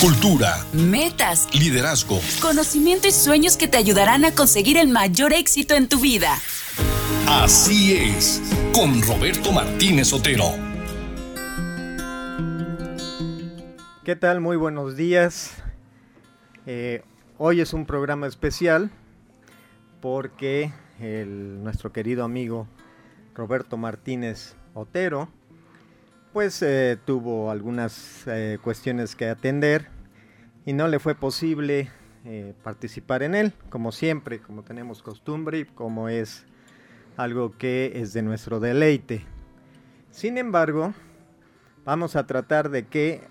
cultura, metas, liderazgo, conocimiento y sueños que te ayudarán a conseguir el mayor éxito en tu vida. Así es, con Roberto Martínez Otero. ¿Qué tal? Muy buenos días. Eh, hoy es un programa especial porque nuestro querido amigo Roberto Martínez Otero pues eh, tuvo algunas eh, cuestiones que atender y no le fue posible eh, participar en él, como siempre, como tenemos costumbre y como es algo que es de nuestro deleite. Sin embargo, vamos a tratar de que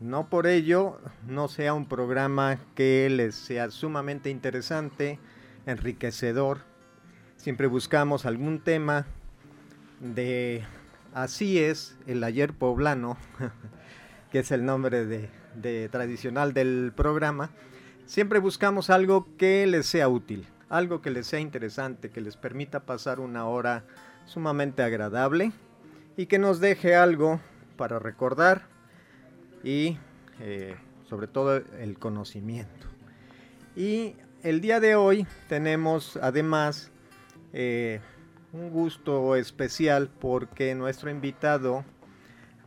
no por ello no sea un programa que les sea sumamente interesante, enriquecedor. Siempre buscamos algún tema de Así es, el ayer poblano, que es el nombre de, tradicional del programa, siempre buscamos algo que les sea útil, algo que les sea interesante, que les permita pasar una hora sumamente agradable y que nos deje algo para recordar y eh, sobre todo el conocimiento. Y el día de hoy tenemos además eh, un gusto especial porque nuestro invitado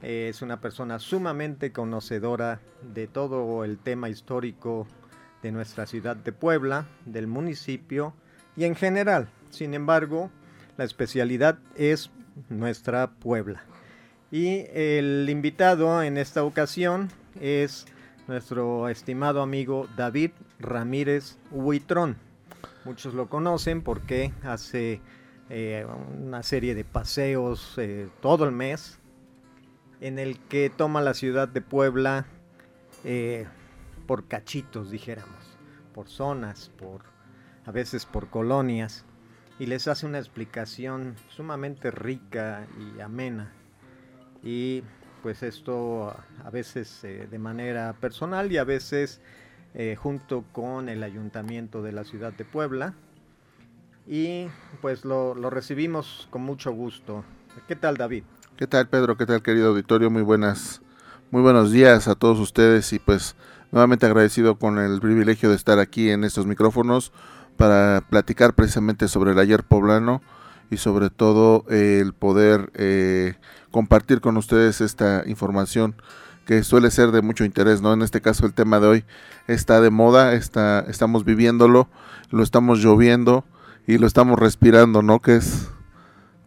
eh, es una persona sumamente conocedora de todo el tema histórico de nuestra ciudad de Puebla, del municipio y en general. Sin embargo, la especialidad es nuestra Puebla. Y el invitado en esta ocasión es nuestro estimado amigo David Ramírez Huitrón. Muchos lo conocen porque hace eh, una serie de paseos eh, todo el mes, en el que toma la ciudad de Puebla eh, por cachitos, dijéramos, por zonas, por a veces por colonias, y les hace una explicación sumamente rica y amena. Y pues esto a veces de manera personal y a veces junto con el ayuntamiento de la ciudad de Puebla, y pues lo, recibimos con mucho gusto. ¿Qué tal David? ¿Qué tal Pedro? ¿Qué tal querido auditorio? Muy buenas, muy buenos días a todos ustedes y pues nuevamente agradecido con el privilegio de estar aquí en estos micrófonos para platicar precisamente sobre el ayer poblano y sobre todo el poder eh, compartir con ustedes esta información que suele ser de mucho interés, ¿no? En este caso el tema de hoy está de moda, está, estamos viviéndolo, lo estamos lloviendo, y lo estamos respirando, ¿no? Que es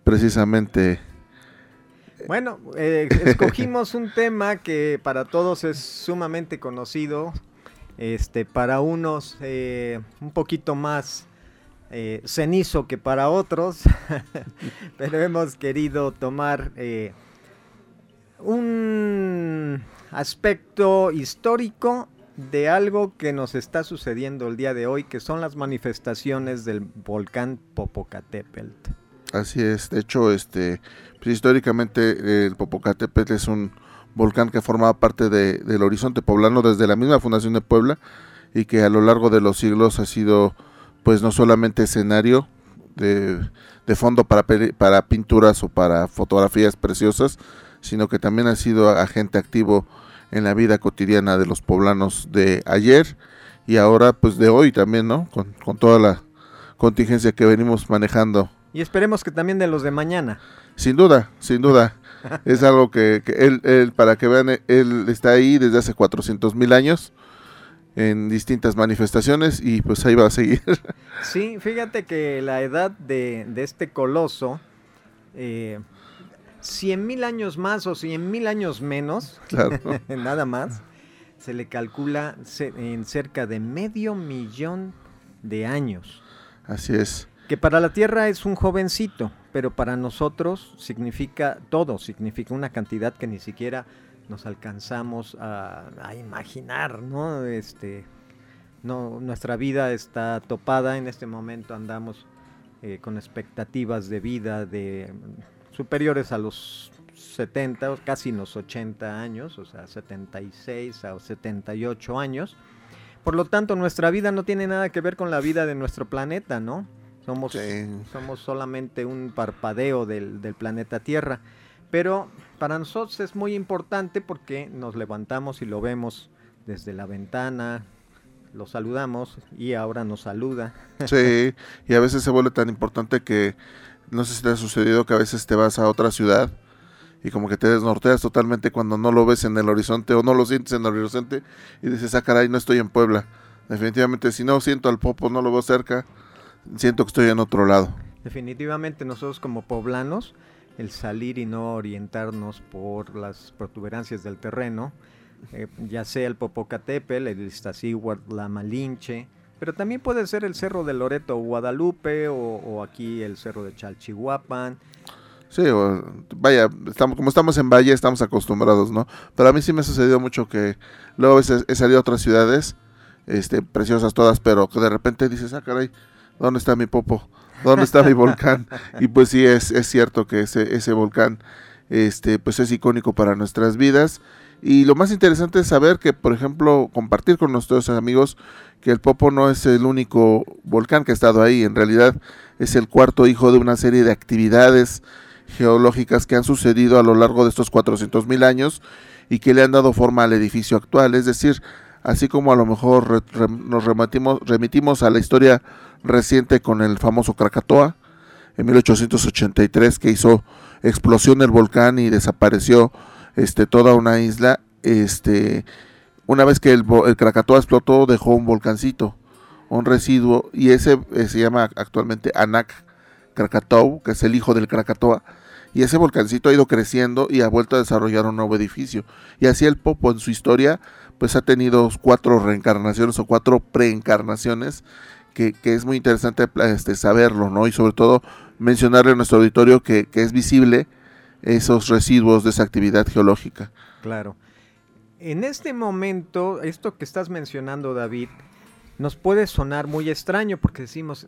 precisamente... Bueno, eh, escogimos un tema que para todos es sumamente conocido, este, para unos eh, un poquito más eh, cenizo que para otros, pero hemos querido tomar un aspecto histórico de algo que nos está sucediendo el día de hoy, que son las manifestaciones del volcán Popocatépetl. Así es, de hecho, este, pues, históricamente el Popocatépetl es un volcán que formaba parte del horizonte poblano desde la misma fundación de Puebla y que a lo largo de los siglos ha sido, pues no solamente escenario de, de fondo para, para pinturas o para fotografías preciosas, sino que también ha sido agente activo en la vida cotidiana de los poblanos de ayer y ahora pues de hoy también, ¿no? Con, toda la contingencia que venimos manejando. Y esperemos que también de los de mañana. Sin duda, sin duda. es algo que, él, él, para que vean, él está ahí desde hace 400 mil años en distintas manifestaciones y pues ahí va a seguir. sí, fíjate que la edad de, de este coloso eh, 100 mil años más o 100 mil años menos, nada más, se le calcula en cerca de medio millón de años. Así es. Que para la Tierra es un jovencito, pero para nosotros significa todo, significa una cantidad que ni siquiera nos alcanzamos a, imaginar, ¿no? Este, no, nuestra vida está topada, en este momento andamos eh, con expectativas de vida de superiores a los 70, casi los 80 años, o sea, 76 a 78 años. Por lo tanto, nuestra vida no tiene nada que ver con la vida de nuestro planeta, ¿no? Somos, somos solamente un parpadeo del, del planeta Tierra. Pero para nosotros es muy importante porque nos levantamos y lo vemos desde la ventana, lo saludamos y ahora nos saluda. Sí, y a veces se vuelve tan importante que no sé si te ha sucedido que a veces te vas a otra ciudad y como que te desnorteas totalmente cuando no lo ves en el horizonte o no lo sientes en el horizonte y dices, ah, caray, no estoy en Puebla. Definitivamente, si no siento al Popo, no lo veo cerca, siento que estoy en otro lado. Definitivamente nosotros como poblanos, el salir y no orientarnos por las protuberancias del terreno, eh, ya sea el Popocatépetl, el Iztaccíhuatl, la Malinche, pero también puede ser el Cerro de Loreto Guadalupe o, aquí el Cerro de Chalchihuapan. Sí, vaya, estamos, como estamos en Valle estamos acostumbrados, ¿no? Pero a mí sí me ha sucedido mucho que luego he salido a otras ciudades, este, preciosas todas, pero que de repente dices, ah, caray, ¿dónde está mi popo? ¿Dónde está mi volcán? Y pues sí, es, es cierto que ese, ese volcán este, pues es icónico para nuestras vidas. Y lo más interesante es saber que, por ejemplo, compartir con nuestros amigos que el Popo no es el único volcán que ha estado ahí, en realidad es el cuarto hijo de una serie de actividades geológicas que han sucedido a lo largo de estos 400 mil años y que le han dado forma al edificio actual, es decir, así como a lo mejor nos remitimos, remitimos a la historia reciente con el famoso Krakatoa en 1883 que hizo explosión del volcán y desapareció este, toda una isla, este, una vez que el, Krakatoa explotó, dejó un volcancito, un residuo, y ese eh, se llama actualmente Anak Krakatoa, que es el hijo del Krakatoa, y ese volcancito ha ido creciendo y ha vuelto a desarrollar un nuevo edificio. Y así el Popo en su historia, pues ha tenido cuatro reencarnaciones o cuatro preencarnaciones, que, que es muy interesante este, saberlo, ¿no? Y sobre todo mencionarle a nuestro auditorio que, que es visible esos residuos de esa actividad geológica. Claro. En este momento, esto que estás mencionando, David, nos puede sonar muy extraño porque decimos,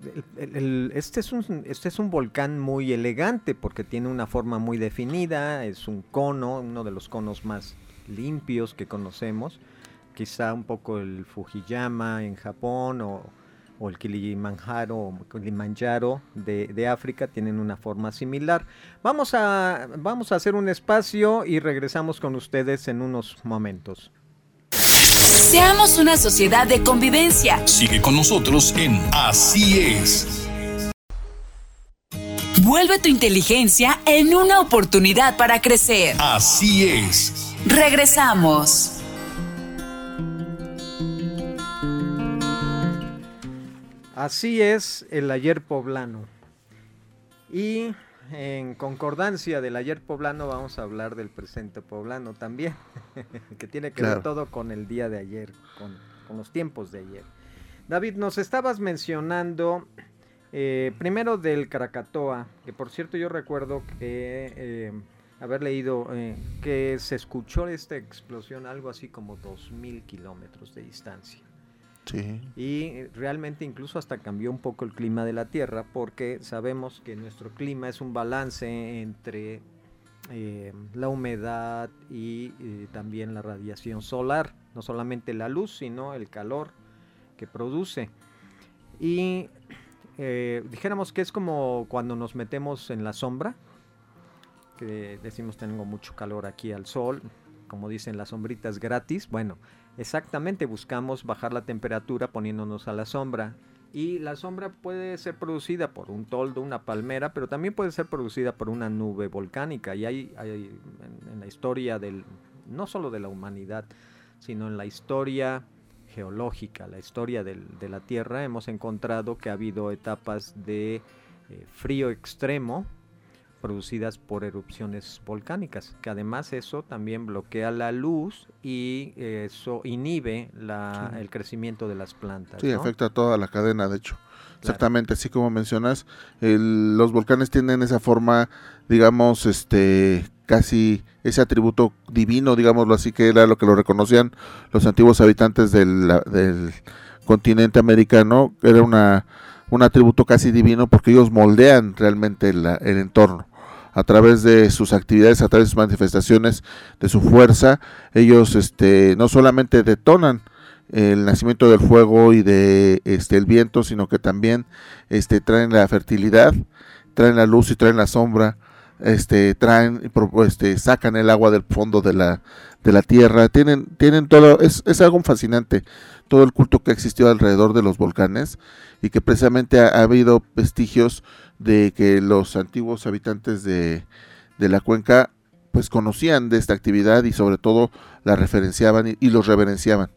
este, es un, este es un volcán muy elegante porque tiene una forma muy definida, es un cono, uno de los conos más limpios que conocemos, quizá un poco el Fujiyama en Japón o o el Kilimanjaro o Kilimanjaro de, de, África tienen una forma similar. Vamos a, vamos a hacer un espacio y regresamos con ustedes en unos momentos. Seamos una sociedad de convivencia. Sigue con nosotros en Así es. Vuelve tu inteligencia en una oportunidad para crecer. Así es. Regresamos. Así es el ayer poblano. Y en concordancia del ayer poblano vamos a hablar del presente poblano también, que tiene que ver todo con el día de ayer, con, los tiempos de ayer. David, nos estabas mencionando eh, primero del Krakatoa, que por cierto yo recuerdo que eh, haber leído eh, que se escuchó esta explosión algo así como 2.000 kilómetros de distancia. Y realmente incluso hasta cambió un poco el clima de la Tierra porque sabemos que nuestro clima es un balance entre eh, la humedad y eh, también la radiación solar, no solamente la luz, sino el calor que produce. Y eh, dijéramos que es como cuando nos metemos en la sombra, que decimos tengo mucho calor aquí al sol, como dicen las sombritas gratis, bueno, Exactamente, buscamos bajar la temperatura poniéndonos a la sombra. Y la sombra puede ser producida por un toldo, una palmera, pero también puede ser producida por una nube volcánica. Y hay, en, la historia del, no solo de la humanidad, sino en la historia geológica, la historia de la Tierra, hemos encontrado que ha habido etapas de eh, frío extremo, producidas por erupciones volcánicas, que además eso también bloquea la luz y eso inhibe el crecimiento de las plantas. Sí, afecta a toda la cadena, de hecho. Exactamente, así como mencionas, los volcanes tienen esa forma, digamos, este, casi ese atributo divino, digámoslo así, que era lo que lo reconocían los antiguos habitantes del, del continente americano, era una un atributo casi divino porque ellos moldean realmente el entorno. A través de sus actividades, a través de sus manifestaciones, de su fuerza, ellos este, no solamente detonan el nacimiento del fuego y de este el viento, sino que también este traen la fertilidad, traen la luz y traen la sombra, este traen este sacan el agua del fondo de la de la tierra, tienen, tienen todo, es, es algo fascinante, todo el culto que ha existido alrededor de los volcanes y que precisamente ha, habido vestigios de que los antiguos habitantes de, de, la cuenca pues conocían de esta actividad y sobre todo la referenciaban y, y los reverenciaban.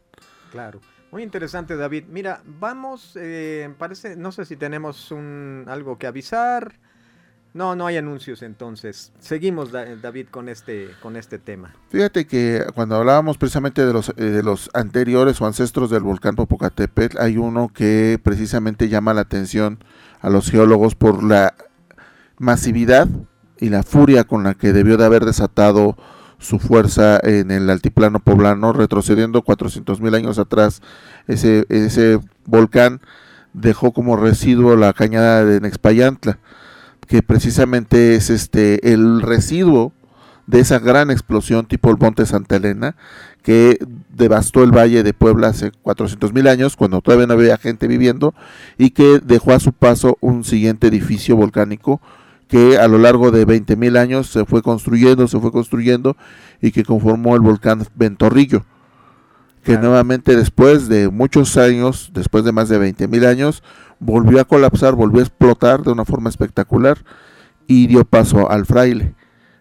Claro. Muy interesante, David. Mira, vamos, eh, parece, no sé si tenemos un, algo que avisar. No, no hay anuncios entonces. Seguimos, David, con este, con este tema. Fíjate que cuando hablábamos precisamente de los, eh, de los anteriores o ancestros del volcán Popocatépetl, hay uno que precisamente llama la atención a los geólogos por la masividad y la furia con la que debió de haber desatado su fuerza en el altiplano poblano, retrocediendo 400 mil años atrás. Ese, ese volcán dejó como residuo la cañada de Nexpayantla, que precisamente es este el residuo de esa gran explosión tipo el Monte Santa Elena, que devastó el valle de Puebla hace 400 mil años, cuando todavía no había gente viviendo, y que dejó a su paso un siguiente edificio volcánico que a lo largo de 20.000 años se fue construyendo, se fue construyendo y que conformó el volcán Ventorrillo, que nuevamente después de muchos años, después de más de 20.000 años, volvió a colapsar, volvió a explotar de una forma espectacular y dio paso al fraile,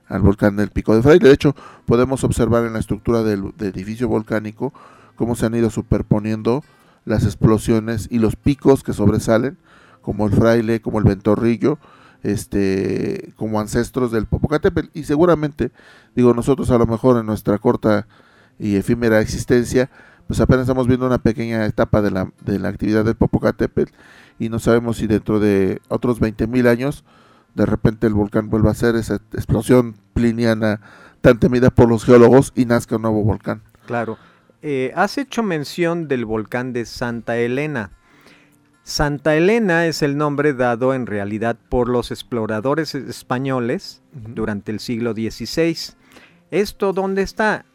al volcán del Pico de Fraile. De hecho, podemos observar en la estructura del, del edificio volcánico cómo se han ido superponiendo las explosiones y los picos que sobresalen, como el fraile, como el ventorrillo, este como ancestros del Popocatépetl y seguramente digo nosotros a lo mejor en nuestra corta y efímera existencia pues apenas estamos viendo una pequeña etapa de la, de la actividad del Popocatépetl y no sabemos si dentro de otros 20.000 años de repente el volcán vuelva a ser esa explosión pliniana tan temida por los geólogos y nazca un nuevo volcán. Claro. Eh, has hecho mención del volcán de Santa Elena. Santa Elena es el nombre dado en realidad por los exploradores españoles durante el siglo XVI. ¿Esto dónde está?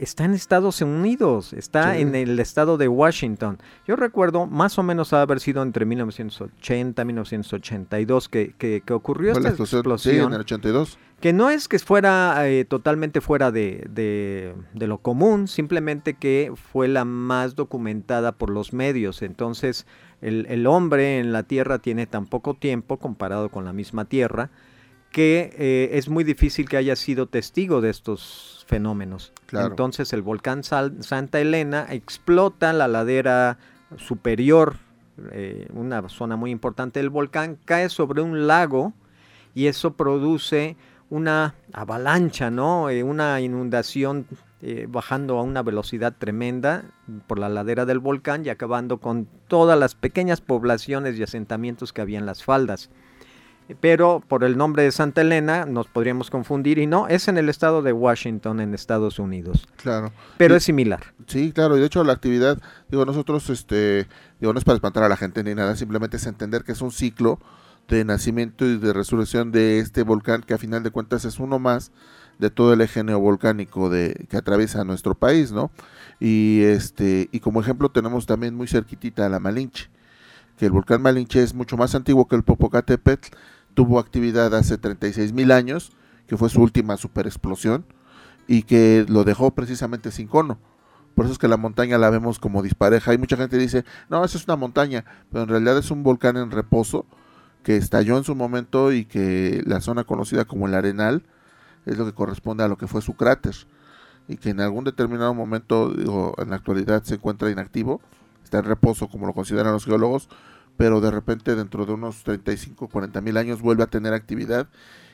Está en Estados Unidos, está en el estado de Washington. Yo recuerdo más o menos haber sido entre 1980 y 1982 que, que, ocurrió esta explosión. Sí, en el 82 que no es que fuera eh, totalmente fuera de, de, de, lo común, simplemente que fue la más documentada por los medios. Entonces, el, el, hombre en la Tierra tiene tan poco tiempo comparado con la misma Tierra que eh, es muy difícil que haya sido testigo de estos fenómenos. Entonces, el volcán Santa Elena explota la ladera superior, eh, una zona muy importante del volcán, cae sobre un lago y eso produce una avalancha, ¿no? Eh, una inundación eh, bajando a una velocidad tremenda por la ladera del volcán y acabando con todas las pequeñas poblaciones y asentamientos que había en las faldas. Pero por el nombre de Santa Elena nos podríamos confundir y no, es en el estado de Washington, en Estados Unidos. Claro. Pero es similar. Sí, claro, y de hecho la actividad, digo, nosotros, este, digo, no es para espantar a la gente ni nada, simplemente es entender que es un ciclo de nacimiento y de resurrección de este volcán que a final de cuentas es uno más de todo el eje neovolcánico de, que atraviesa nuestro país, ¿no? Y este y como ejemplo tenemos también muy cerquitita a la Malinche, que el volcán Malinche es mucho más antiguo que el Popocatépetl, tuvo actividad hace 36 mil años, que fue su última super explosión y que lo dejó precisamente sin cono. Por eso es que la montaña la vemos como dispareja. Y mucha gente dice, no, eso es una montaña, pero en realidad es un volcán en reposo que estalló en su momento y que la zona conocida como el Arenal es lo que corresponde a lo que fue su cráter y que en algún determinado momento, digo, en la actualidad se encuentra inactivo, está en reposo como lo consideran los geólogos, pero de repente dentro de unos 35, 40 mil años vuelve a tener actividad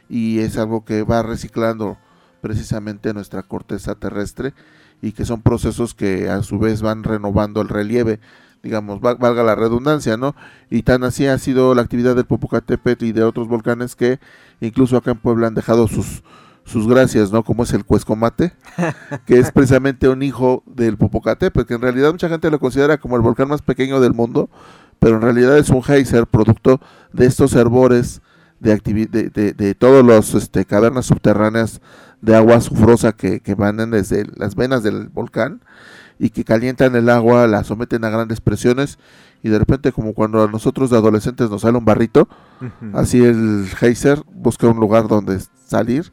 y es algo que va reciclando precisamente nuestra corteza terrestre y que son procesos que a su vez van renovando el relieve digamos, valga la redundancia, ¿no? Y tan así ha sido la actividad del Popocatépetl y de otros volcanes que incluso acá en Puebla han dejado sus sus gracias, ¿no? Como es el Cuescomate, que es precisamente un hijo del Popocatépetl, que en realidad mucha gente lo considera como el volcán más pequeño del mundo, pero en realidad es un geyser producto de estos herbores de, de, de, todas las este, cavernas subterráneas de agua sufrosa que, que van desde las venas del volcán y que calientan el agua, la someten a grandes presiones y de repente como cuando a nosotros de adolescentes nos sale un barrito, así el geyser busca un lugar donde salir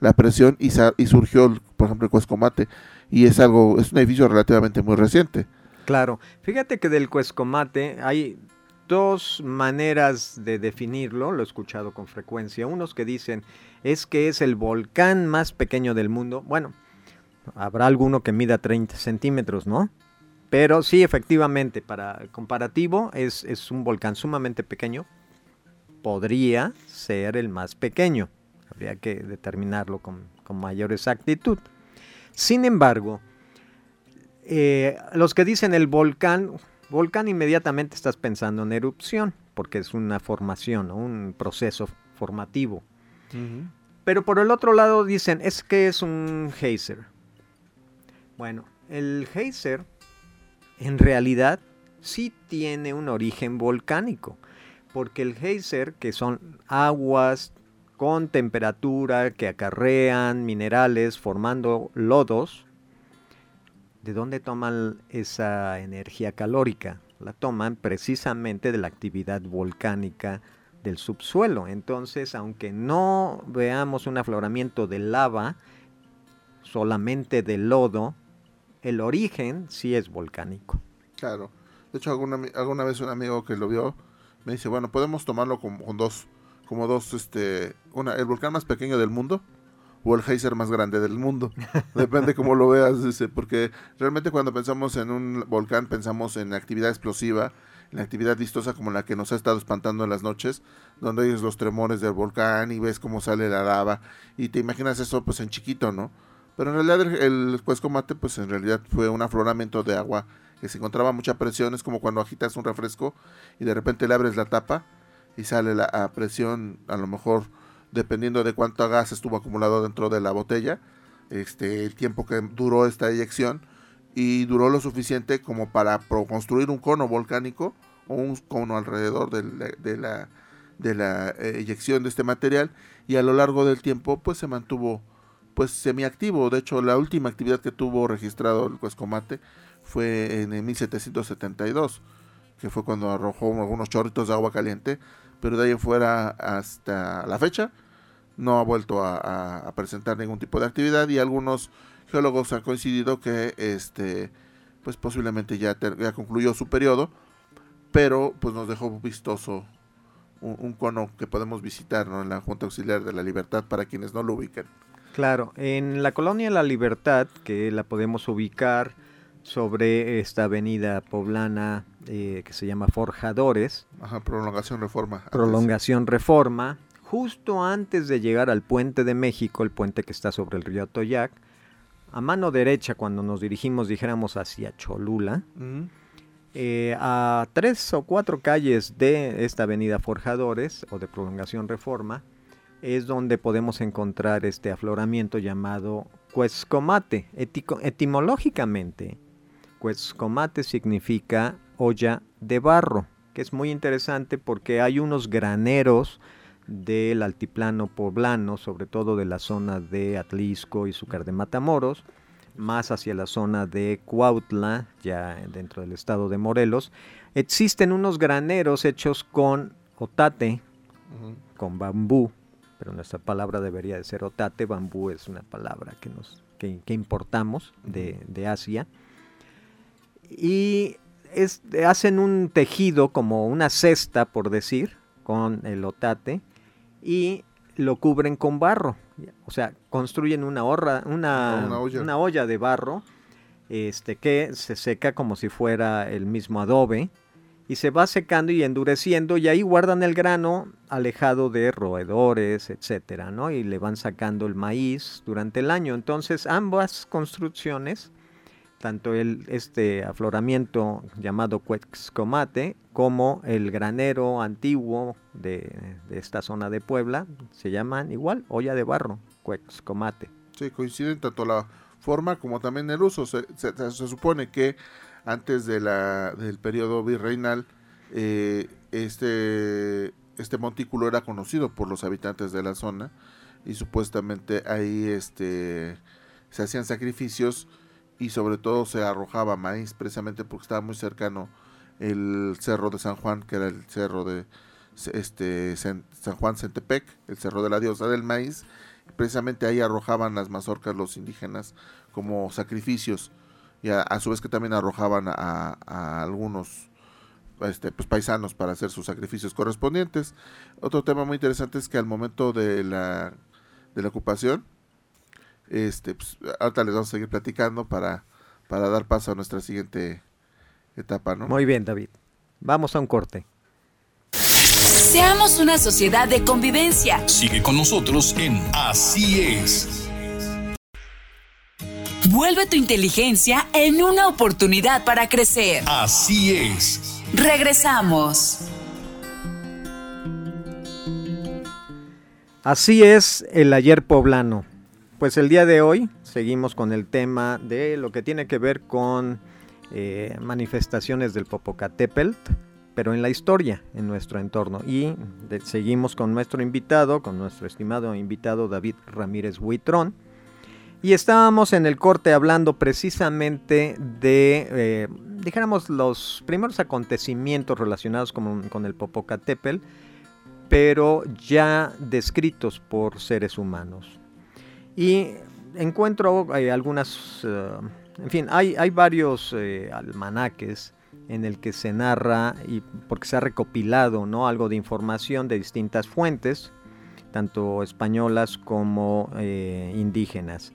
la presión y, y surgió, por ejemplo, el Cuescomate. Y es algo, es un edificio relativamente muy reciente. Claro, fíjate que del Cuescomate hay dos maneras de definirlo, lo he escuchado con frecuencia. Unos que dicen es que es el volcán más pequeño del mundo. Bueno, habrá alguno que mida 30 centímetros, ¿no? Pero sí, efectivamente, para comparativo, es, es un volcán sumamente pequeño. Podría ser el más pequeño. Habría que determinarlo con, mayor exactitud. Sin embargo, eh, los que dicen el volcán, volcán inmediatamente estás pensando en erupción, porque es una formación, un proceso formativo. Pero por el otro lado dicen, es que es un geyser. Bueno, el geyser en realidad sí tiene un origen volcánico, porque el geyser, que son aguas con temperatura que acarrean minerales formando lodos, ¿de dónde toman esa energía calórica? La toman precisamente de la actividad volcánica del subsuelo. Entonces, aunque no veamos un afloramiento de lava, solamente de lodo, el origen sí es volcánico. Claro. De hecho, alguna, alguna vez un amigo que lo vio me dice, bueno, podemos tomarlo como, con dos, como dos, este, una, el volcán más pequeño del mundo o el geyser más grande del mundo. Depende cómo lo veas, dice, porque realmente cuando pensamos en un volcán pensamos en actividad explosiva, en actividad vistosa como la que nos ha estado espantando en las noches, donde oyes los tremores del volcán y ves cómo sale la lava y te imaginas eso pues en chiquito, ¿no? Pero en realidad el, el Cuescomate pues en realidad fue un afloramiento de agua que se encontraba a mucha presión, es como cuando agitas un refresco y de repente le abres la tapa y sale la presión, a lo mejor dependiendo de cuánto gas estuvo acumulado dentro de la botella, este, el tiempo que duró esta eyección y duró lo suficiente como para construir un cono volcánico o un cono alrededor de la, de la, de la eh, eyección de este material y a lo largo del tiempo pues se mantuvo pues semiactivo. De hecho, la última actividad que tuvo registrado el Cuescomate fue en 1772, que fue cuando arrojó algunos chorritos de agua caliente, pero de ahí fuera hasta la fecha no ha vuelto a, presentar ningún tipo de actividad y algunos geólogos han coincidido que este pues posiblemente ya, concluyó su periodo, pero pues nos dejó vistoso un, cono que podemos visitar en la Junta Auxiliar de la Libertad para quienes no lo ubiquen. Claro, en la colonia La Libertad, que la podemos ubicar sobre esta avenida poblana eh, que se llama Forjadores. Ajá, prolongación Reforma. Prolongación Reforma. Justo antes de llegar al puente de México, el puente que está sobre el río Toyac, a mano derecha, cuando nos dirigimos, dijéramos, hacia Cholula, eh, a tres o cuatro calles de esta avenida Forjadores o de Prolongación Reforma, es donde podemos encontrar este afloramiento llamado Cuescomate. etimológicamente, Cuescomate significa olla de barro, que es muy interesante porque hay unos graneros del altiplano poblano, sobre todo de la zona de Atlisco y Zúcar de Matamoros, más hacia la zona de Cuautla, ya dentro del estado de Morelos, existen unos graneros hechos con otate, con bambú, pero nuestra palabra debería de ser otate, bambú es una palabra que, nos, que, importamos de, de, Asia. Y es, hacen un tejido como una cesta, por decir, con el otate, y lo cubren con barro. O sea, construyen una, horra, una, olla. una olla de barro este, que se seca como si fuera el mismo adobe y se va secando y endureciendo y ahí guardan el grano alejado de roedores, etcétera, ¿no? Y le van sacando el maíz durante el año. Entonces, ambas construcciones, tanto el este afloramiento llamado Cuexcomate como el granero antiguo de, esta zona de Puebla, se llaman igual olla de barro, Cuexcomate. Sí, coinciden tanto la forma como también el uso. se supone que antes de la, del periodo virreinal, eh, este, este montículo era conocido por los habitantes de la zona y supuestamente ahí este, se hacían sacrificios y sobre todo se arrojaba maíz precisamente porque estaba muy cercano el cerro de San Juan, que era el cerro de este San Juan Centepec, el cerro de la diosa del maíz, precisamente ahí arrojaban las mazorcas los indígenas como sacrificios y a, su vez que también arrojaban a, algunos este, pues, paisanos para hacer sus sacrificios correspondientes. Otro tema muy interesante es que al momento de la, de la ocupación, este, pues, ahorita les vamos a seguir platicando para, para dar paso a nuestra siguiente etapa, ¿no? Muy bien, David. Vamos a un corte. Seamos una sociedad de convivencia. Sigue con nosotros en Así es. Vuelve tu inteligencia en una oportunidad para crecer. Así es. Regresamos. Así es el ayer poblano. Pues el día de hoy seguimos con el tema de lo que tiene que ver con eh, manifestaciones del Popocatépetl pero en la historia, en nuestro entorno. Y seguimos con nuestro invitado, con nuestro estimado invitado David Ramírez Huitrón. Y estábamos en el corte hablando precisamente de, eh, dijéramos, los primeros acontecimientos relacionados con, con, el Popocatépetl, pero ya descritos por seres humanos. Y encuentro eh, algunas, eh, en fin, hay, hay varios almanaques en el que se narra y porque se ha recopilado ¿no? algo de información de distintas fuentes, tanto españolas como eh, indígenas.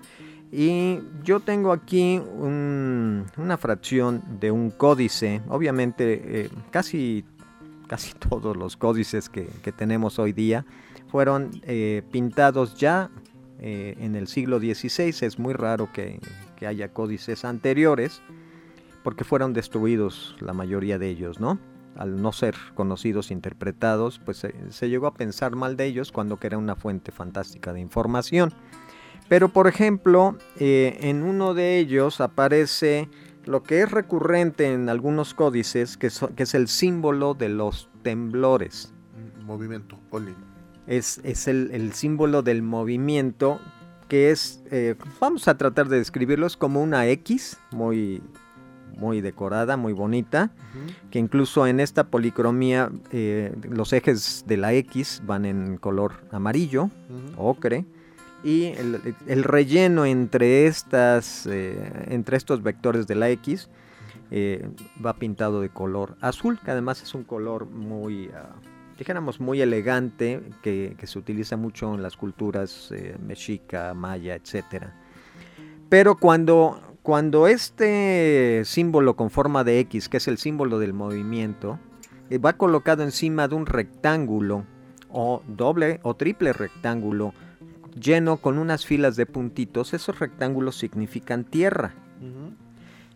Y yo tengo aquí una fracción de un códice, obviamente eh, casi, casi todos los códices que, tenemos hoy día fueron eh, pintados ya en el siglo XVI, es muy raro que, haya códices anteriores porque fueron destruidos la mayoría de ellos, ¿no? Al no ser conocidos, interpretados, pues se, llegó a pensar mal de ellos cuando era una fuente fantástica de información. Pero por ejemplo, eh, en uno de ellos aparece lo que es recurrente en algunos códices, que, es el símbolo de los temblores. Movimiento, Oli. Es, es el, símbolo del movimiento, que es, eh, vamos a tratar de describirlo, es como una X, muy muy decorada, muy bonita, que incluso en esta policromía eh, los ejes de la X van en color amarillo, ocre, y el, relleno entre, estas, eh, entre estos vectores de la X va pintado de color azul, que además es un color muy... Ah, dijéramos muy elegante que, que, se utiliza mucho en las culturas mexica, maya, etcétera. Pero cuando cuando este símbolo con forma de X, que es el símbolo del movimiento, eh, va colocado encima de un rectángulo o doble o triple rectángulo lleno con unas filas de puntitos, esos rectángulos significan tierra.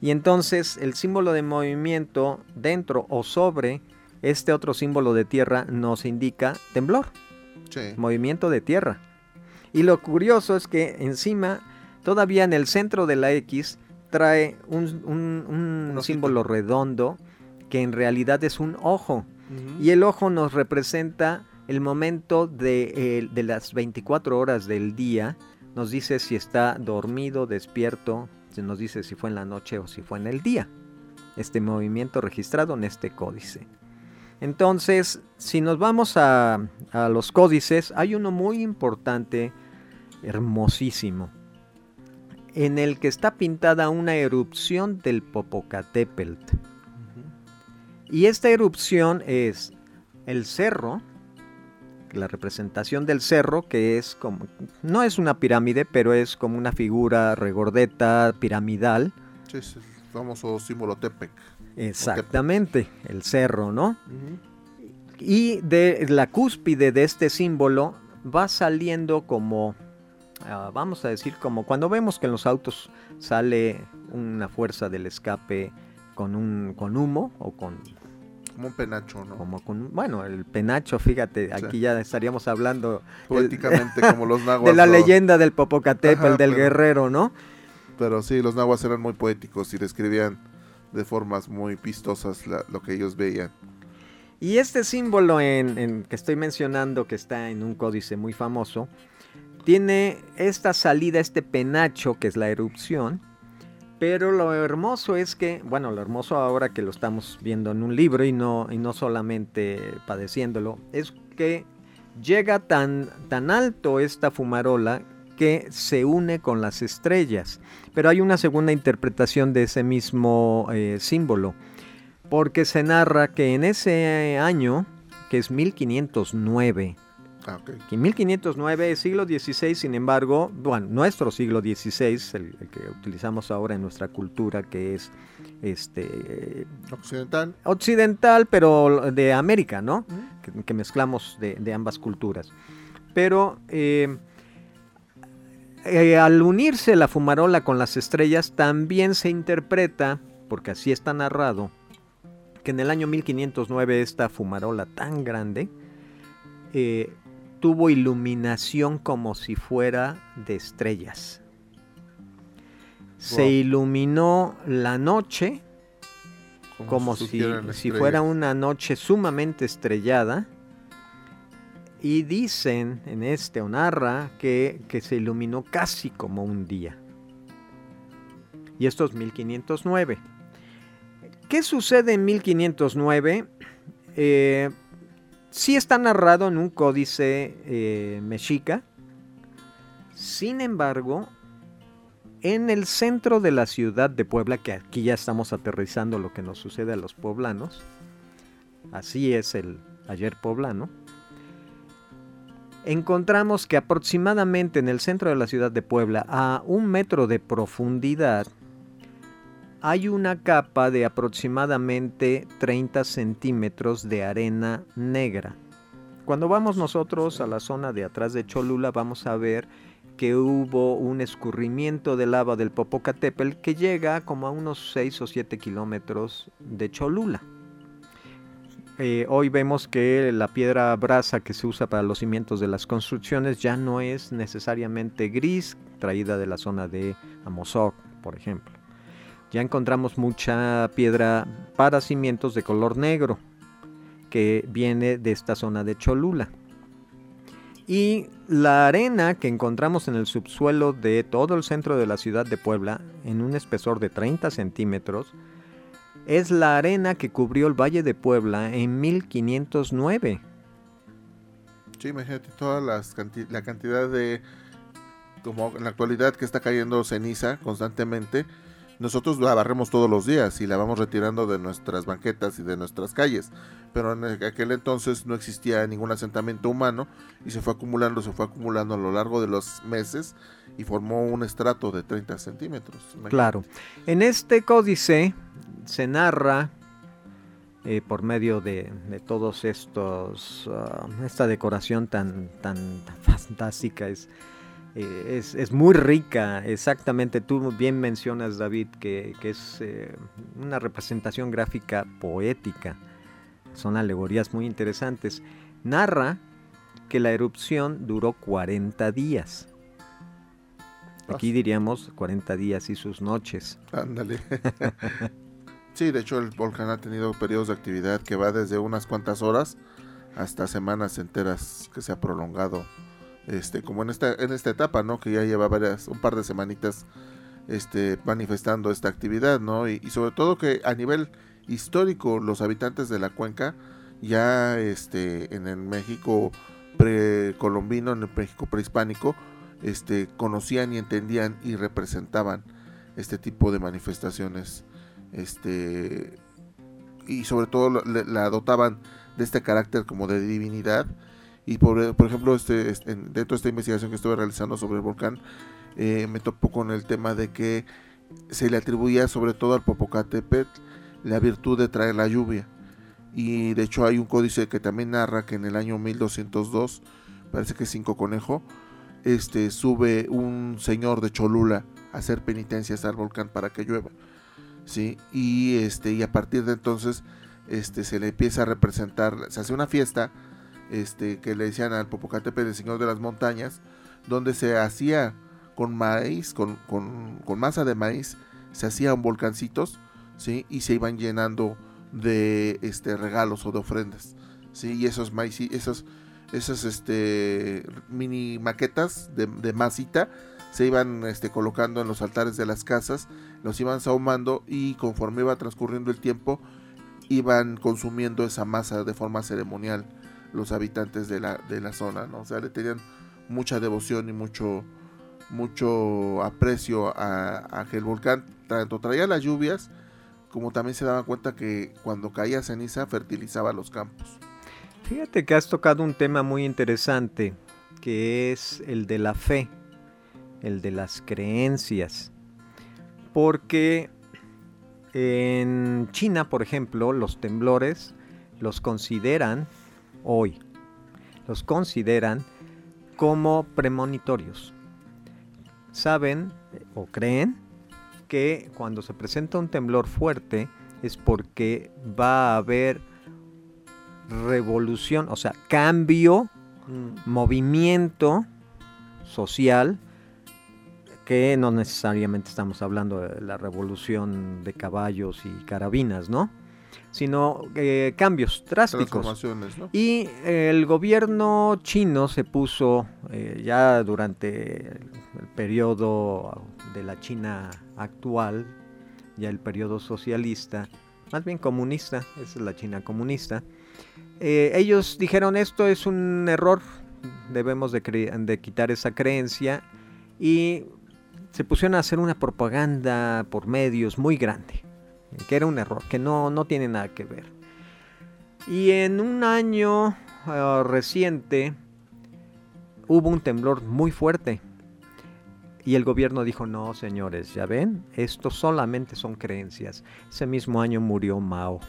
Y entonces el símbolo de movimiento dentro o sobre este otro símbolo de tierra nos indica temblor, movimiento de tierra. Y lo curioso es que encima Todavía en el centro de la X trae un, símbolo redondo que en realidad es un ojo. Y el ojo nos representa el momento de, de, las 24 horas del día. Nos dice si está dormido, despierto, se nos dice si fue en la noche o si fue en el día. Este movimiento registrado en este códice. Entonces, si nos vamos a, a los códices, hay uno muy importante, hermosísimo, en el que está pintada una erupción del Popocatépetl. Y esta erupción es el cerro, la representación del cerro, que es como, no es una pirámide, pero es como una figura regordeta, piramidal. Sí, es el famoso símbolo Tepec. Exactamente, el cerro, ¿no? Y de la cúspide de este símbolo va saliendo como Ah, vamos a decir, como cuando vemos que en los autos sale una fuerza del escape con un con humo o con como un penacho, ¿no? Como con, bueno, el penacho, fíjate, aquí ya estaríamos hablando poéticamente como los nahuas. De la leyenda del Popocatépetl, del guerrero, ¿no? Pero sí, los nahuas eran muy poéticos y describían de formas muy pistosas lo que ellos veían. Y este símbolo en, que estoy mencionando, que está en un códice muy famoso, tiene esta salida, este penacho que es la erupción. Pero lo hermoso es que, bueno, lo hermoso ahora que lo estamos viendo en un libro y no, y no solamente padeciéndolo, es que Llega tan, tan alto esta fumarola que se une con las estrellas. Pero hay una segunda interpretación de ese mismo eh, símbolo, porque se narra que en ese año, que es 1509, Ah, ok. que en 1509, siglo XVI, sin embargo, bueno, nuestro siglo XVI, el, el que utilizamos ahora en nuestra cultura, que es este Occidental. occidental, pero de América, ¿no? Que, que mezclamos de, de ambas culturas. Pero eh, eh, al unirse la fumarola con las estrellas, también se interpreta, porque así está narrado, que en el año 1509 esta fumarola tan grande eh, tuvo iluminación como si fuera de estrellas. Se Wow. iluminó la noche como si, fuera una noche sumamente estrellada. Y dicen en este o narra que, que se iluminó casi como un día. Y esto es 1509. ¿Qué sucede en 1509? Eh, sí está narrado en un códice eh, mexica. Sin embargo, en el centro de la ciudad de Puebla, que aquí ya estamos aterrizando lo que nos sucede a los poblanos, así es el ayer poblano, encontramos que aproximadamente en el centro de la ciudad de Puebla, a un metro de profundidad, hay una capa de aproximadamente 30 centímetros de arena negra. Cuando vamos nosotros a la zona de atrás de Cholula, vamos a ver que hubo un escurrimiento de lava del Popocatépetl que llega como a unos 6 o 7 kilómetros de Cholula. Eh, hoy vemos que la piedra brasa que se usa para los cimientos de las construcciones ya no es necesariamente gris, traída de la zona de Amozoc, por ejemplo. Ya encontramos mucha piedra para cimientos de color negro, que viene de esta zona de Cholula. Y la arena que encontramos en el subsuelo de todo el centro de la ciudad de Puebla, en un espesor de 30 centímetros, es la arena que cubrió el Valle de Puebla en 1509. Sí, imagínate toda la cantidad de, como en la actualidad que está cayendo ceniza constantemente, nosotros la barremos todos los días y la vamos retirando de nuestras banquetas y de nuestras calles. Pero en aquel entonces no existía ningún asentamiento humano y se fue acumulando, se fue acumulando a lo largo de los meses y formó un estrato de 30 centímetros. Claro. En este códice se narra eh, por medio de, de todos estos, ah, esta decoración tan, tan, tan fantástica, es, eh, es, es muy rica, exactamente, tú bien mencionas David, que, que es eh, una representación gráfica poética, son alegorías muy interesantes. Narra que la erupción duró 40 días. Aquí diríamos 40 días y sus noches. Ándale. sí, de hecho el volcán ha tenido periodos de actividad que va desde unas cuantas horas hasta semanas enteras que se ha prolongado. Este, como en esta, en esta etapa, ¿no? Que ya lleva varias, un par de semanitas este, manifestando esta actividad, ¿no? Y, sobre todo que a nivel histórico, los habitantes de la cuenca, ya este, en el México precolombino, en el México prehispánico, este, conocían y entendían y representaban este tipo de manifestaciones este y sobre todo la dotaban de este carácter como de divinidad y por, por ejemplo este, este, dentro de esta investigación que estuve realizando sobre el volcán eh, me topo con el tema de que se le atribuía sobre todo al Popocatépetl la virtud de traer la lluvia y de hecho hay un códice que también narra que en el año 1202 parece que cinco conejo este sube un señor de Cholula a hacer penitencias al volcán para que llueva. ¿sí? Y este y a partir de entonces este se le empieza a representar, se hace una fiesta este que le decían al Popocatépetl el señor de las montañas, donde se hacía con maíz, con, masa de maíz, se hacían volcancitos, ¿sí? Y se iban llenando de este regalos o de ofrendas, ¿sí? Y esos maíz, esos esas este mini maquetas de, de, masita se iban este, colocando en los altares de las casas, los iban sahumando y conforme iba transcurriendo el tiempo iban consumiendo esa masa de forma ceremonial los habitantes de la, de la zona, ¿no? O sea, le tenían mucha devoción y mucho, mucho aprecio a, que el volcán tanto traía las lluvias como también se daban cuenta que cuando caía ceniza fertilizaba los campos. Fíjate que has tocado un tema muy interesante, que es el de la fe, el de las creencias. Porque en China, por ejemplo, los temblores los consideran hoy, los consideran como premonitorios. Saben o creen que cuando se presenta un temblor fuerte es porque va a haber revolución, o sea, cambio, mm. movimiento social, que no necesariamente estamos hablando de la revolución de caballos y carabinas, ¿no? Sino eh, cambios drásticos. Y el gobierno chino se puso eh, ya durante el periodo de la China actual, ya el periodo socialista, más bien comunista, esa es la China comunista, eh, ellos dijeron esto es un error, debemos de, de, quitar esa creencia y se pusieron a hacer una propaganda por medios muy grande, que era un error, que no, no tiene nada que ver. Y en un año eh, reciente hubo un temblor muy fuerte y el gobierno dijo, no, señores, ya ven, esto solamente son creencias. Ese mismo año murió Mao.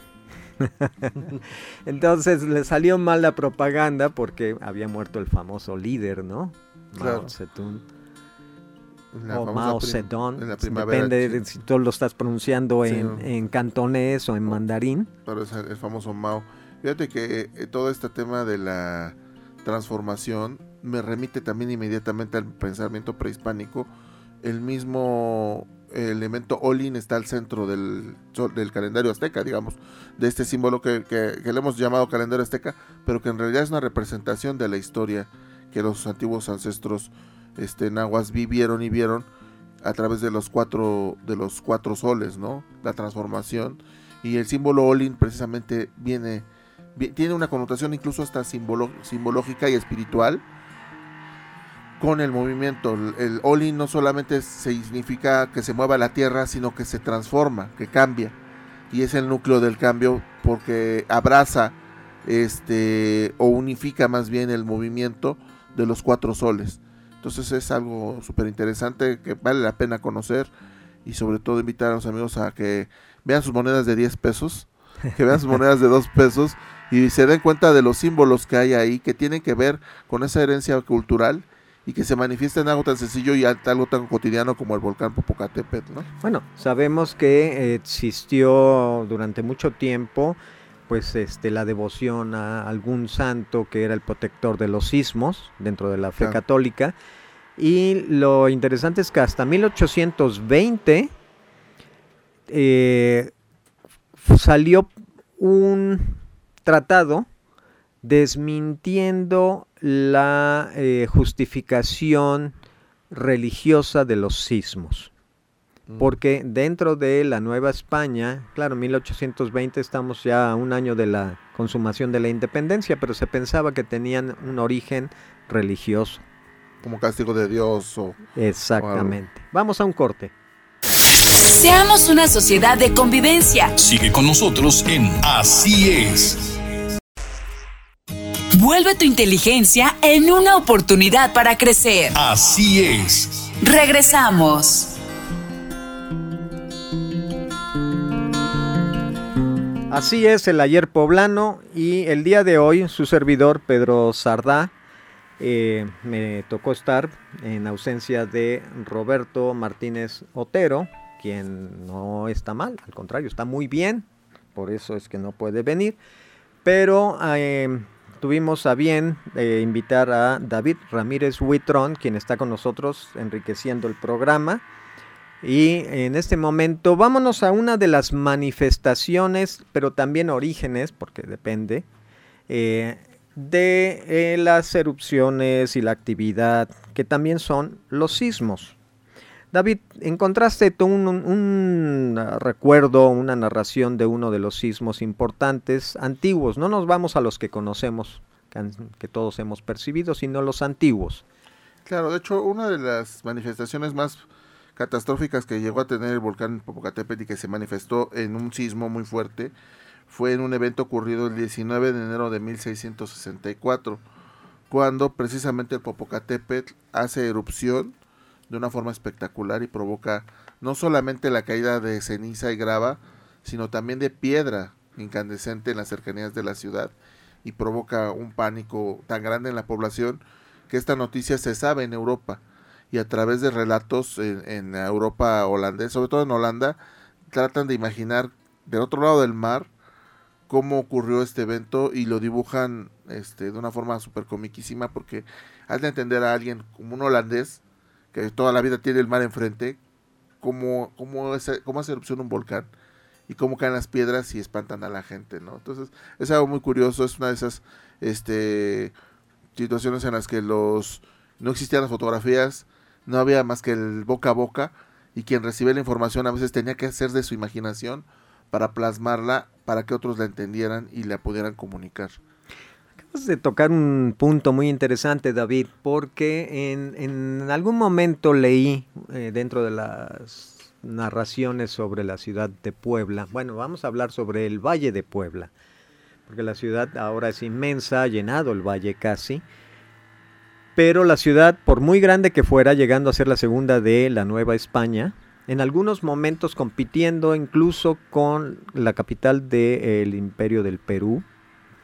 Entonces le salió mal la propaganda porque había muerto el famoso líder, ¿no? Mao Zedong. O Mao Zedong. Depende de si tú lo estás pronunciando en, cantonés o en mandarín. Pero es el famoso Mao. Fíjate que eh, todo este tema de la transformación me remite también inmediatamente al pensamiento prehispánico. El mismo elemento Olin está al centro del, del, calendario azteca, digamos, de este símbolo que, le hemos llamado calendario azteca, pero que en realidad es una representación de la historia que los antiguos ancestros este, nahuas vivieron y vieron a través de los cuatro, de los cuatro soles, ¿no? La transformación. Y el símbolo Olin precisamente viene, tiene una connotación incluso hasta simbológica y espiritual con el movimiento. El Oli no solamente significa que se mueva la tierra, sino que se transforma, que cambia. Y es el núcleo del cambio porque abraza este o unifica más bien el movimiento de los cuatro soles. Entonces es algo súper interesante que vale la pena conocer y sobre todo invitar a los amigos a que vean sus monedas de 10 pesos, que vean sus monedas de 2 pesos y se den cuenta de los símbolos que hay ahí que tienen que ver con esa herencia cultural y que se manifiesta en algo tan sencillo y algo tan cotidiano como el volcán Popocatépetl, ¿no? Bueno, sabemos que existió durante mucho tiempo pues este la devoción a algún santo que era el protector de los sismos dentro de la fe católica y lo interesante es que hasta 1820 eh, salió un tratado desmintiendo la eh, justificación religiosa de los sismos. Porque dentro de la Nueva España, claro, 1820 estamos ya a un año de la consumación de la independencia, pero se pensaba que tenían un origen religioso. Como castigo de Dios o... Exactamente. Vamos a un corte. Seamos una sociedad de convivencia. Sigue con nosotros en Así es. Vuelve tu inteligencia en una oportunidad para crecer. Así es. Regresamos. Así es el ayer poblano y el día de hoy su servidor Pedro Sardá eh, me tocó estar en ausencia de Roberto Martínez Otero, quien no está mal, al contrario, está muy bien, por eso es que no puede venir, pero eh, tuvimos a bien eh, invitar a David Ramírez Huitrón, quien está con nosotros enriqueciendo el programa. Y en este momento vámonos a una de las manifestaciones, pero también orígenes, porque depende, eh, de eh, las erupciones y la actividad, que también son los sismos. David, encontraste un, ah, recuerdo, una narración de uno de los sismos importantes, antiguos, no nos vamos a los que conocemos que todos hemos percibido, sino los antiguos. Claro, de hecho, una de las manifestaciones más catastróficas que llegó a tener el volcán Popocatépetl y que se manifestó en un sismo muy fuerte fue en un evento ocurrido el 19 de enero de 1664, cuando precisamente el Popocatépetl hace erupción de una forma espectacular y provoca no solamente la caída de ceniza y grava, sino también de piedra incandescente en las cercanías de la ciudad y provoca un pánico tan grande en la población que esta noticia se sabe en Europa y a través de relatos en, Europa holandesa, sobre todo en Holanda, tratan de imaginar del otro lado del mar cómo ocurrió este evento y lo dibujan este, de una forma súper comiquísima porque has de entender a alguien como un holandés que toda la vida tiene el mar enfrente, cómo, cómo, es, cómo hace erupción un volcán y cómo caen las piedras y espantan a la gente, ¿no? Entonces, es algo muy curioso, es una de esas este, situaciones en las que los no existían las fotografías, no había más que el boca a boca y quien recibe la información a veces tenía que hacer de su imaginación para plasmarla para que otros la entendieran y la pudieran comunicar. Acabas de tocar un punto muy interesante, David, porque en, en algún momento leí eh, dentro de las narraciones sobre la ciudad de Puebla. Bueno, vamos a hablar sobre el Valle de Puebla, porque la ciudad ahora es inmensa, ha llenado el valle casi, pero la ciudad, por muy grande que fuera, llegando a ser la segunda de la Nueva España, en algunos momentos compitiendo incluso con la capital del Imperio del Perú,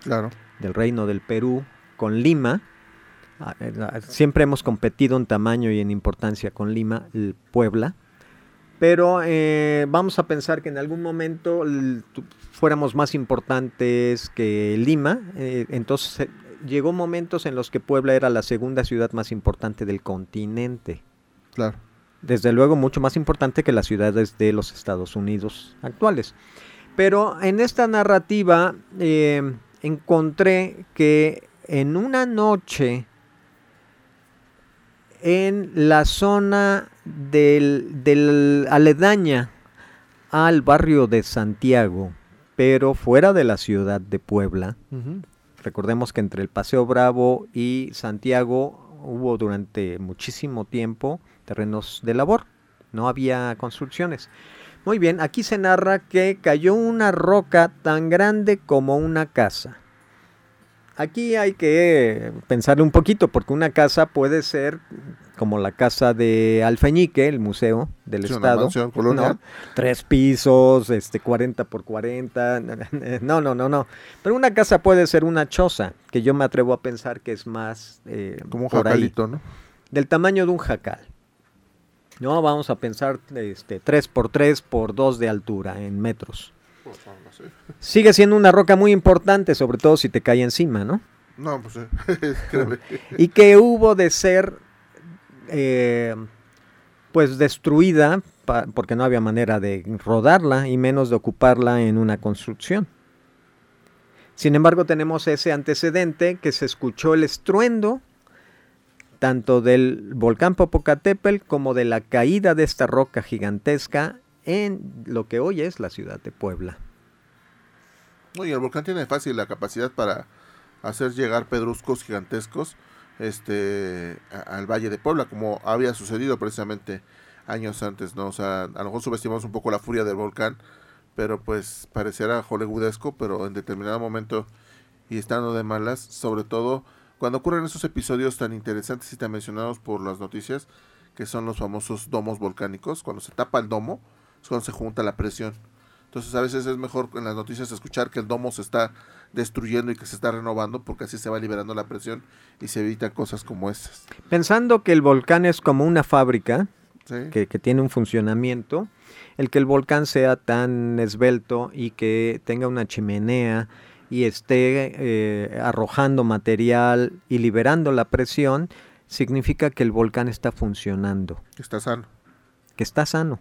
claro. del Reino del Perú, con Lima. Ah, eh, siempre hemos competido en tamaño y en importancia con Lima, el Puebla pero eh, vamos a pensar que en algún momento fuéramos más importantes que Lima. Eh, entonces llegó momentos en los que Puebla era la segunda ciudad más importante del continente. Claro. Desde luego mucho más importante que las ciudades de los Estados Unidos actuales. Pero en esta narrativa encontré que en una noche en la zona del, aledaña al barrio de Santiago, pero fuera de la ciudad de Puebla. Recordemos que entre el Paseo Bravo y Santiago hubo durante muchísimo tiempo terrenos de labor, no había construcciones. Muy bien, aquí se narra que cayó una roca tan grande como una casa. Aquí hay que pensarle un poquito, porque una casa puede ser como la casa de Alfeñique, el museo del estado. Tres pisos, este 40 por 40. No, no, no, no. Pero una casa puede ser una choza, que yo me atrevo a pensar que es más eh, como un jacalito, ¿no? Del tamaño de un jacal. No, vamos a pensar este 3 por 3 por 2 de altura en metros. Sigue siendo una roca muy importante, sobre todo si te cae encima, ¿no? No, pues y que hubo de ser, eh, pues, destruida porque no había manera de rodarla y menos de ocuparla en una construcción. Sin embargo, tenemos ese antecedente que se escuchó el estruendo tanto del volcán Popocatépetl como de la caída de esta roca gigantesca en lo que hoy es la ciudad de Puebla. y el volcán tiene fácil la capacidad para hacer llegar pedruscos gigantescos este al Valle de Puebla, como había sucedido precisamente años antes, ¿no? O sea, a lo mejor subestimamos un poco la furia del volcán, pero pues pareciera hollywoodesco, pero en determinado momento y estando de malas, sobre todo cuando ocurren esos episodios tan interesantes y tan mencionados por las noticias, que son los famosos domos volcánicos, cuando se tapa el domo, es cuando se junta la presión. Entonces a veces es mejor en las noticias escuchar que el domo se está destruyendo y que se está renovando porque así se va liberando la presión y se evitan cosas como estas. Pensando que el volcán es como una fábrica que, tiene un funcionamiento, el que el volcán sea tan esbelto y que tenga una chimenea y esté eh, arrojando material y liberando la presión, significa que el volcán está funcionando. Que está sano. Que está sano.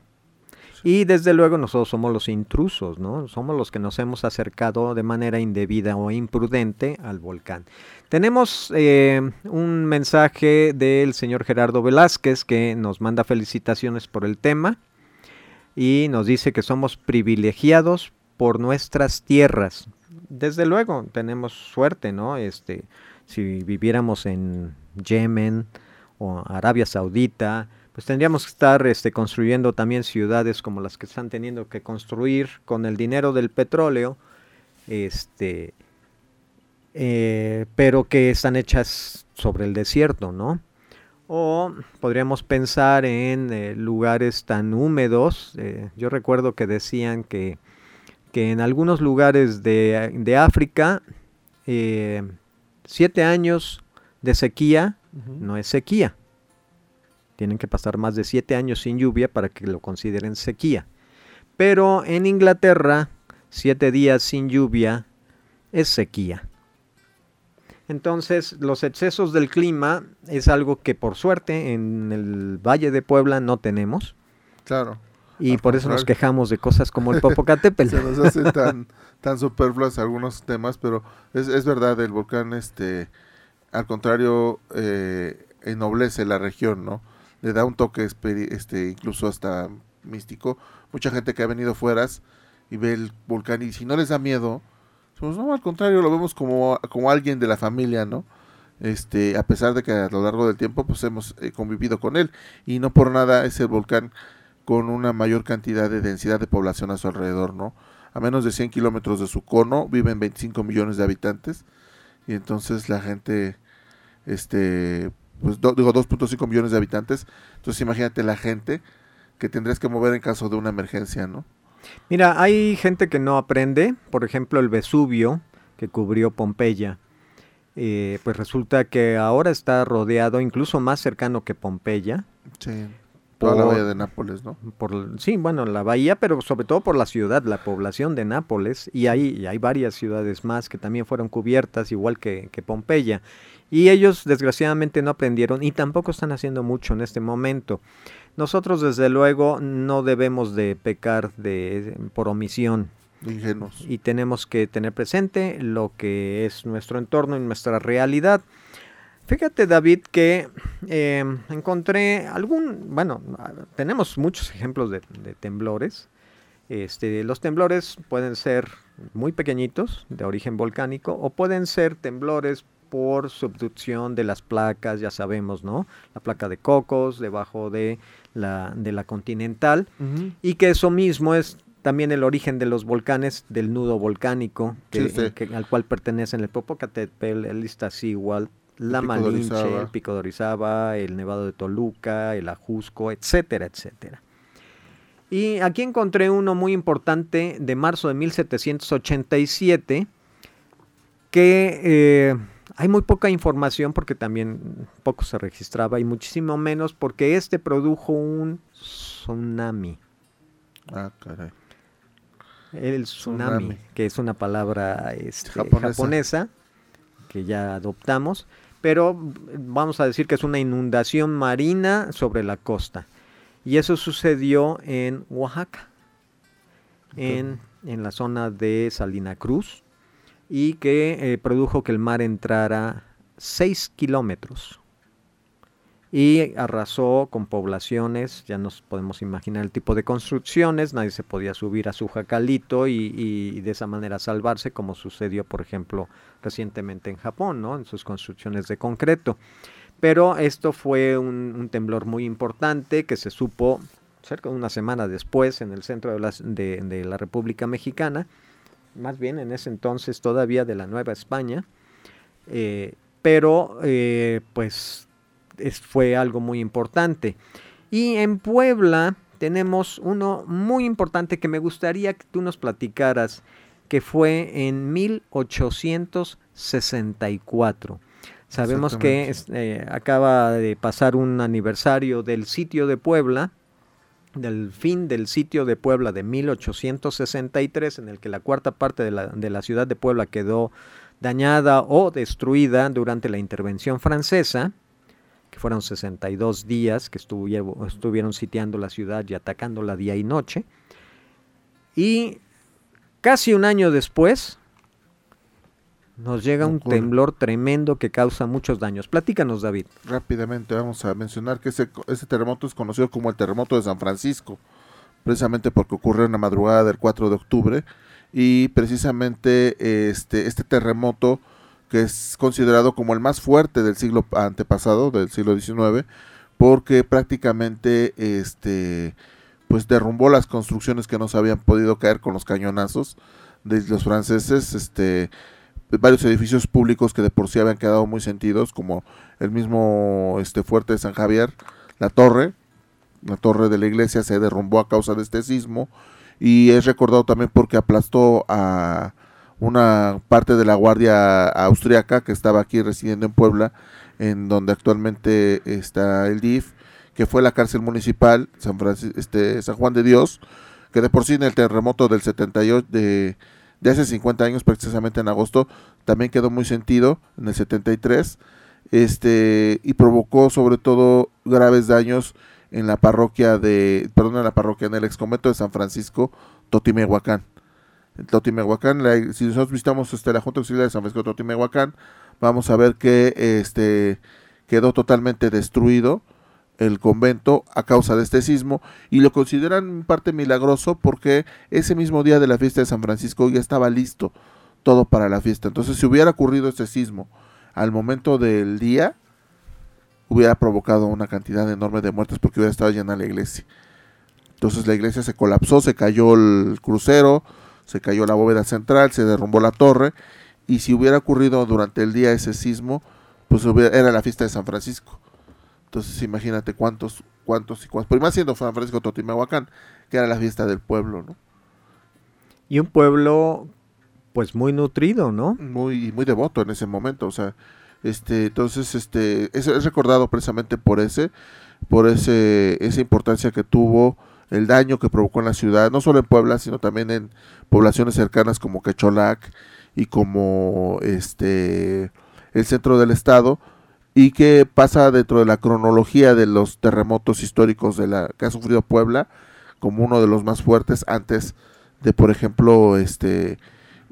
Y desde luego nosotros somos los intrusos, ¿no? Somos los que nos hemos acercado de manera indebida o imprudente al volcán. Tenemos eh, un mensaje del señor Gerardo Velázquez que nos manda felicitaciones por el tema y nos dice que somos privilegiados por nuestras tierras. Desde luego tenemos suerte, ¿no? Este, si viviéramos en Yemen o Arabia Saudita, pues tendríamos que estar este, construyendo también ciudades como las que están teniendo que construir con el dinero del petróleo, este, eh, pero que están hechas sobre el desierto, ¿no? O podríamos pensar en eh, lugares tan húmedos. eh, yo recuerdo que decían que, que en algunos lugares de, de África, siete años de sequía no es sequía. Tienen que pasar más de siete años sin lluvia para que lo consideren sequía. Pero en Inglaterra, siete días sin lluvia es sequía. Entonces, los excesos del clima es algo que por suerte en el Valle de Puebla no tenemos. Claro. Y por eso nos quejamos de cosas como el Popocatépetl. se nos hace tan, tan superfluos algunos temas, pero es, es verdad, el volcán, este, al contrario, eh, ennoblece la región, ¿no? Le da un toque, este, incluso hasta místico. Mucha gente que ha venido fueras y ve el volcán y si no les da miedo, pues no, al contrario, lo vemos como, como alguien de la familia, ¿no? Este, a pesar de que a lo largo del tiempo pues hemos eh, convivido con él y no por nada es el volcán con una mayor cantidad de densidad de población a su alrededor, ¿no? A menos de 100 kilómetros de su cono viven 25 millones de habitantes y entonces la gente, este, pues do- digo 2.5 millones de habitantes, entonces imagínate la gente que tendrías que mover en caso de una emergencia, ¿no? Mira, hay gente que no aprende, por ejemplo el Vesubio, que cubrió Pompeya, eh, pues resulta que ahora está rodeado, incluso más cercano que Pompeya, Sí. Toda la Por- bahía de Nápoles, ¿no? por, sí, bueno, la bahía, pero sobre todo por la ciudad, la población de Nápoles, y hay, y hay varias ciudades más que también fueron cubiertas, igual que, que Pompeya. Y ellos desgraciadamente no aprendieron y tampoco están haciendo mucho en este momento. Nosotros desde luego no debemos de pecar de, por omisión Ingenuos. y tenemos que tener presente lo que es nuestro entorno y nuestra realidad. Fíjate David que eh, encontré algún, bueno, tenemos muchos ejemplos de, de temblores. Este, los temblores pueden ser muy pequeñitos, de origen volcánico, o pueden ser temblores por subducción de las placas, ya sabemos, ¿no? La placa de Cocos, debajo de la, de la continental, y que eso mismo es también el origen de los volcanes del nudo volcánico que, Sí, sí. que- al cual pertenecen el Popocatépetl, el Iztaccíhuatl, la de Malinche, el Pico de Orizaba, el Nevado de Toluca, el Ajusco, etcétera, etcétera. Y aquí encontré uno muy importante de marzo de 1787 que eh, hay muy poca información porque también poco se registraba y muchísimo menos porque este produjo un tsunami. Ah, caray. El tsunami, Tsunami. que es una palabra este, Japonesa. japonesa. que ya adoptamos, pero vamos a decir que es una inundación marina sobre la costa. Y eso sucedió en Oaxaca, en, en la zona de Salina Cruz, y que eh, produjo que el mar entrara 6 kilómetros y arrasó con poblaciones, ya nos podemos imaginar el tipo de construcciones, nadie se podía subir a su jacalito y, de esa manera salvarse, como sucedió, por ejemplo, recientemente en Japón, ¿no? en sus construcciones de concreto. Pero esto fue un, temblor muy importante que se supo cerca de una semana después en el centro de, de- de la República Mexicana, más bien en ese entonces todavía de la Nueva España, eh, pero eh, pues es- fue algo muy importante. Y en Puebla tenemos uno muy importante que me gustaría que tú nos platicaras, que fue en 1864. Sabemos que es- eh, acaba de pasar un aniversario del sitio de Puebla, del fin del sitio de Puebla de 1863, en el que la cuarta parte de la, de la ciudad de Puebla quedó dañada o destruida durante la intervención francesa, que fueron 62 días que estuvieron, estuvieron sitiando la ciudad y atacándola día y noche. Y casi un año después nos llega un Ocurre. temblor tremendo que causa muchos daños. Platícanos, David. Rápidamente vamos a mencionar que ese, ese terremoto es conocido como el terremoto de San Francisco, precisamente porque ocurre en la madrugada del 4 de octubre y precisamente este, este terremoto que es considerado como el más fuerte del siglo antepasado, del siglo XIX, porque prácticamente este pues derrumbó las construcciones que no se habían podido caer con los cañonazos de los franceses, este varios edificios públicos que de por sí habían quedado muy sentidos, como el mismo este fuerte de San Javier, la torre, la torre de la iglesia se derrumbó a causa de este sismo y es recordado también porque aplastó a una parte de la guardia austriaca que estaba aquí residiendo en Puebla, en donde actualmente está el DIF, que fue la cárcel municipal San, este, San Juan de Dios, que de por sí en el terremoto del 78 de, de hace 50 años, precisamente en agosto, también quedó muy sentido en el 73, este, y provocó sobre todo graves daños en la parroquia de, perdón, en la parroquia, en el ex convento de San Francisco, Totimehuacán. Totimehuacán, si nosotros visitamos este, la Junta Auxiliar de San Francisco Totimehuacán, vamos a ver que este quedó totalmente destruido el convento a causa de este sismo y lo consideran en parte milagroso porque ese mismo día de la fiesta de San Francisco ya estaba listo todo para la fiesta. Entonces, si hubiera ocurrido este sismo al momento del día, hubiera provocado una cantidad enorme de muertes porque hubiera estado llena la iglesia. Entonces la iglesia se colapsó, se cayó el crucero, se cayó la bóveda central, se derrumbó la torre y si hubiera ocurrido durante el día ese sismo, pues era la fiesta de San Francisco. Entonces imagínate cuántos, cuántos y cuántos, pero más siendo San Francisco que era la fiesta del pueblo, ¿no? Y un pueblo pues muy nutrido, ¿no? Muy, muy devoto en ese momento, o sea, este, entonces, este, es, es recordado precisamente por ese, por ese, esa importancia que tuvo, el daño que provocó en la ciudad, no solo en Puebla, sino también en poblaciones cercanas como Quecholac y como este el centro del estado y que pasa dentro de la cronología de los terremotos históricos de la que ha sufrido Puebla como uno de los más fuertes antes de por ejemplo este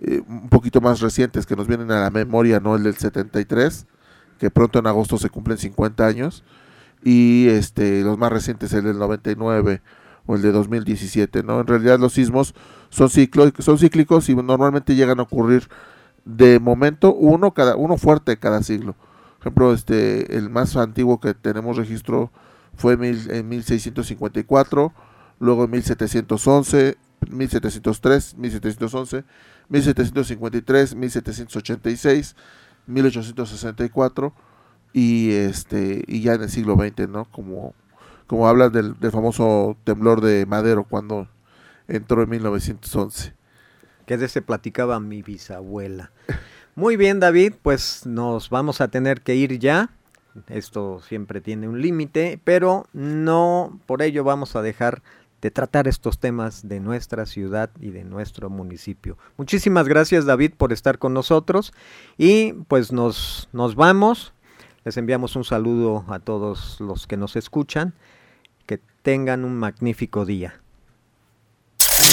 eh, un poquito más recientes que nos vienen a la memoria, ¿no? El del 73, que pronto en agosto se cumplen 50 años, y este los más recientes, el del 99 o el de 2017, ¿no? En realidad los sismos son, ciclo, son cíclicos y normalmente llegan a ocurrir de momento uno cada uno fuerte cada siglo. Ejemplo, este el más antiguo que tenemos registro fue en 1654, luego en 1711, 1703, 1711, 1753, 1786, 1864 y este y ya en el siglo XX, ¿no? Como como hablas del, del famoso temblor de Madero cuando entró en 1911. Que de ese platicaba mi bisabuela. Muy bien, David, pues nos vamos a tener que ir ya. Esto siempre tiene un límite, pero no por ello vamos a dejar de tratar estos temas de nuestra ciudad y de nuestro municipio. Muchísimas gracias David por estar con nosotros y pues nos, nos vamos. Les enviamos un saludo a todos los que nos escuchan. Que tengan un magnífico día.